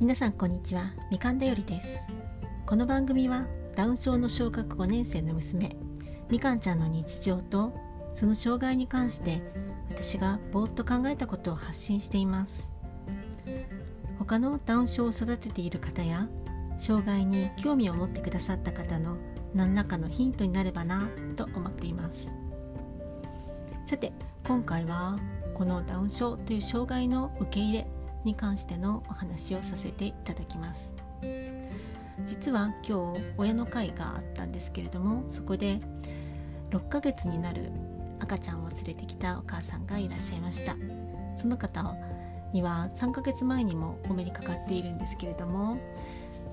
皆さんこんにちは。みかんだよりです。この番組はダウン症の小学5年生の娘みかんちゃんの日常とその障害に関して私がぼーっと考えたことを発信しています。他のダウン症を育てている方や障害に興味を持ってくださった方の何らかのヒントになればなと思っています。さて今回はこのダウン症という障害の受け入れに関してのお話をさせていただきます。実は今日親の会があったんですけれどもそこで6ヶ月になる赤ちゃんを連れてきたお母さんがいらっしゃいました。その方には3ヶ月前にもお目にかかっているんですけれども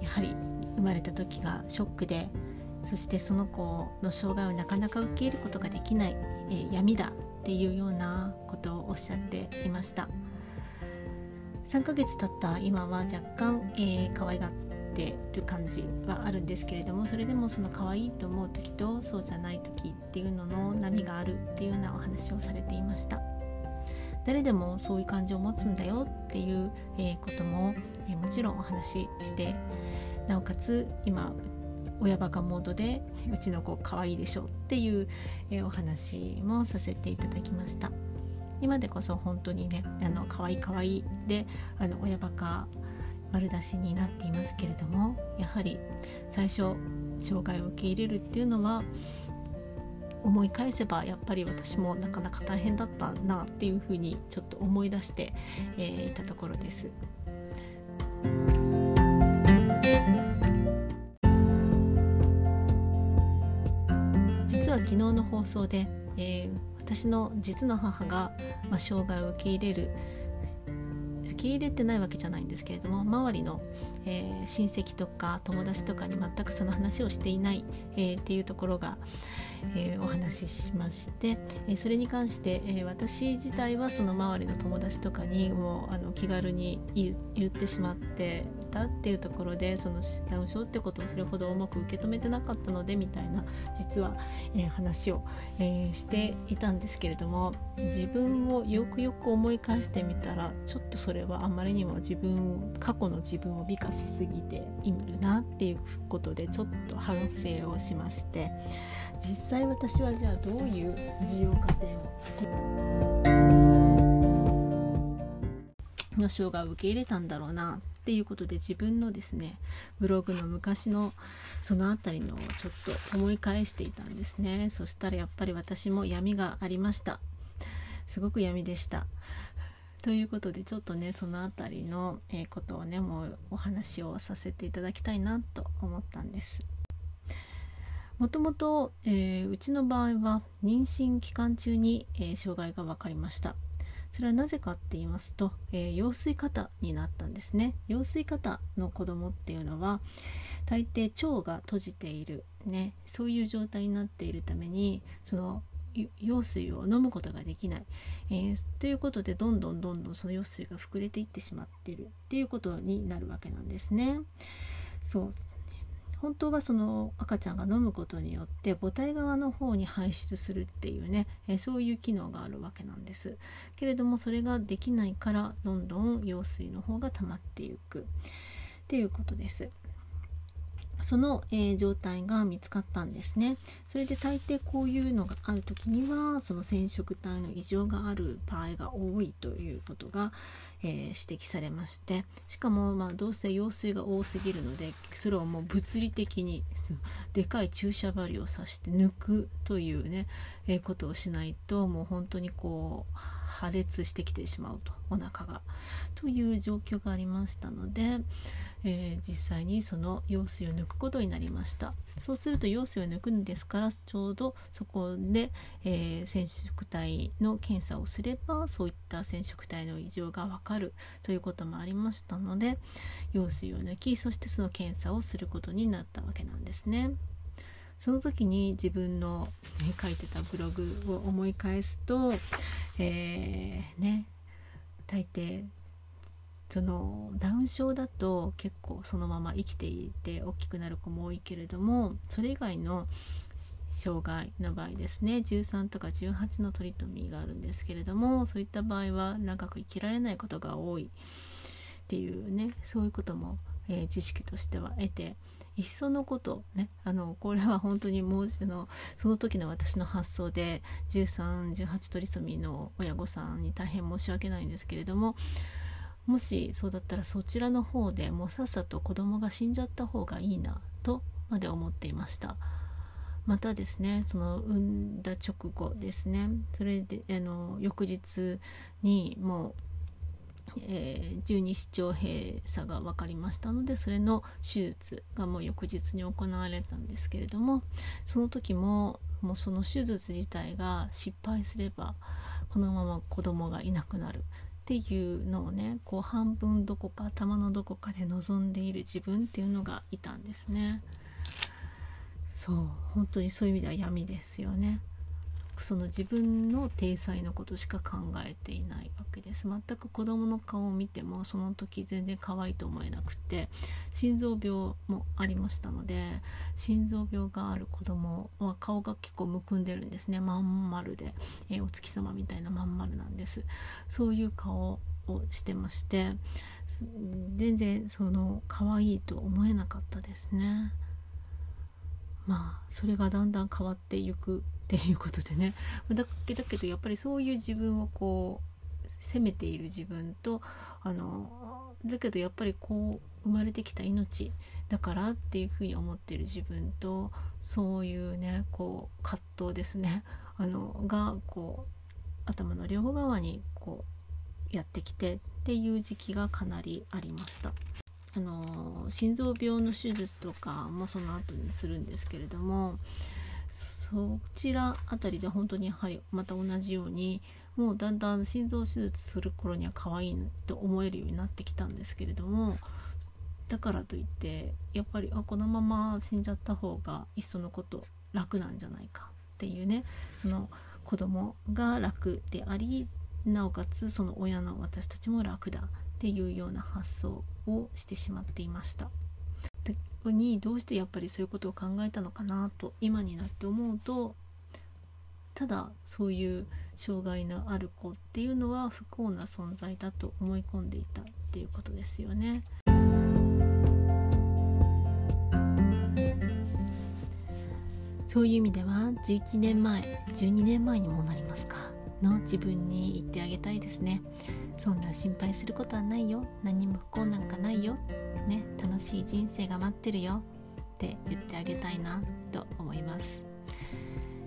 やはり生まれた時がショックでそしてその子の障害をなかなか受け入れることができない、えー、闇だっていうようなことをおっしゃっていました。3ヶ月経った今は若干、えー、可愛がってる感じはあるんですけれどもそれでもその可愛いと思う時とそうじゃない時っていうのの波があるっていうようなお話をされていました。誰でもそういう感情を持つんだよっていう、えー、ことも、えー、もちろんお話ししてなおかつ今親バカモードでうちの子可愛いでしょっていう、え、お話もさせていただきました。今でこそ本当にねあの可愛い可愛いであの親バカ丸出しになっていますけれどもやはり最初障害を受け入れるっていうのは思い返せばやっぱり私もなかなか大変だったなっていうふうにちょっと思い出して、えー、いたところです。実は昨日の放送で、えー、私の実の母が、まあ、障害を受け入れる受け入れてないわけじゃないんですけれども周りの、えー、親戚とか友達とかに全くその話をしていない、えー、っていうところが、えー、お話ししまして、えそれに関して、え私自体はその周りの友達とかにもうあの気軽に言ってしまってたっていうところでそのダウン症ってことをそれほど重く受け止めてなかったのでみたいな実は、え話を、えしていたんですけれども自分をよくよく思い返してみたらちょっとそれはあまりにも自分過去の自分を美化しすぎているなっていうことでちょっと反省をしまして実際私はじゃあどういう需要家庭の障害を受け入れたんだろうなっていうことで自分のですねブログの昔のその辺りのちょっと思い返していたんですね。そしたらやっぱり私も闇がありました。すごく闇でした。ということでちょっとねその辺りの、ことをねもうお話をさせていただきたいなと思ったんです。もともと、え、うちの場合は妊娠期間中に、えー、障害が分かりました。それはなぜかって言いますと、えー、羊水型になったんですね。羊水型の子供っていうのは大抵腸が閉じているねそういう状態になっているためにその羊水を飲むことができない、えー、ということでどんどんどんどんその羊水が膨れていってしまっているっていうことになるわけなんですね。そう。本当はその赤ちゃんが飲むことによって母体側の方に排出するっていうね、えそういう機能があるわけなんです。けれどもそれができないからどんどん羊水の方が溜まっていく。っていうことです。その、えー、状態が見つかったんですね。それで大抵こういうのがある時にはその染色体の異常がある場合が多いということが、えー、指摘されましてしかもまあどうせ羊水が多すぎるのでそれをもう物理的にでかい注射針を刺して抜くというね、えー、ことをしないともう本当にこう破裂してきてしまうとお腹がという状況がありましたので、えー、実際にその羊水を抜くことになりましたそうすると羊水を抜くんですからちょうどそこで、えー、染色体の検査をすればそういった染色体の異常がわかるということもありましたので羊水を抜きそしてその検査をすることになったわけなんですね。その時に自分の、ね、書いてたブログを思い返すと、えー、ね大抵そのダウン症だと結構そのまま生きていて大きくなる子も多いけれどもそれ以外の障害の場合ですね13とか18のトリトミーがあるんですけれどもそういった場合は長く生きられないことが多い。っていうねそういうことも、えー、知識としては得ていっそのことねあのこれは本当にもうのその時の私の発想で1318トリソミの親御さんに大変申し訳ないんですけれどももしそうだったらそちらの方でもうさっさと子供が死んじゃった方がいいなとまで思っていました。またですねその産んだ直後ですねそれであの翌日にもうえー、十二指腸閉鎖が分かりましたのでそれの手術がもう翌日に行われたんですけれどもその時ももうその手術自体が失敗すればこのまま子供がいなくなるっていうのをねこう半分どこか頭のどこかで望んでいる自分っていうのがいたんですね。そう本当にそういう意味では闇ですよね。その自分の体裁のことしか考えていないわけです。全く子供の顔を見てもその時全然可愛いと思えなくて心臓病もありましたので心臓病がある子供は顔が結構むくんでるんですね。まん丸で、えー、お月様みたいなまん丸なんです。そういう顔をしてまして全然その可愛いと思えなかったですね。まあそれがだんだん変わっていくっていうことでね だけだけどやっぱりそういう自分をこう責めている自分とあのだけどやっぱりこう生まれてきた命だからっていうふうに思ってる自分とそういうねこう葛藤ですね あのがこう頭の両側にこうやってきてっていう時期がかなりありました。あの心臓病の手術とかもその後にするんですけれどもそちらあたりで本当にやはりまた同じようにもうだんだん心臓手術する頃には可愛いと思えるようになってきたんですけれどもだからといってやっぱりあこのまま死んじゃった方がいっそのこと楽なんじゃないかっていうねその子供が楽でありなおかつその親の私たちも楽だっていうような発想をしてしまっていました。にどうしてやっぱりそういうことを考えたのかなと今になって思うとただそういう障害のある子っていうのは不幸な存在だと思い込んでいたっていうことですよね。そういう意味では11年前12年前にもなりますかの自分に言ってあげたいですね。そんな心配することはないよ。何も不幸なんかないよ。ね楽しい人生が待ってるよ。って言ってあげたいなと思います。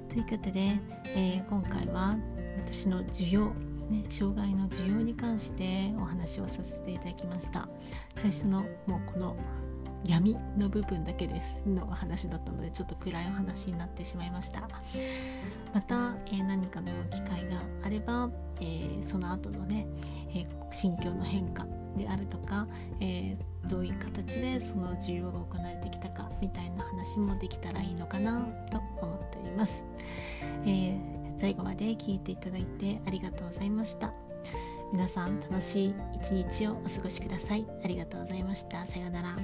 ということで、えー、今回は私の需要ね、障害の需要に関してお話をさせていただきました。最初のもうこの闇の部分だけですの話だったのでちょっと暗いお話になってしまいました。また、えー、何かの機会があれば、えー、その後のね、えー、心境の変化であるとか、えどういう形でその需要が行われてきたかみたいな話もできたらいいのかなと思っております、え最後まで聞いていただいてありがとうございました。皆さん楽しい一日をお過ごしください。ありがとうございました。さようなら。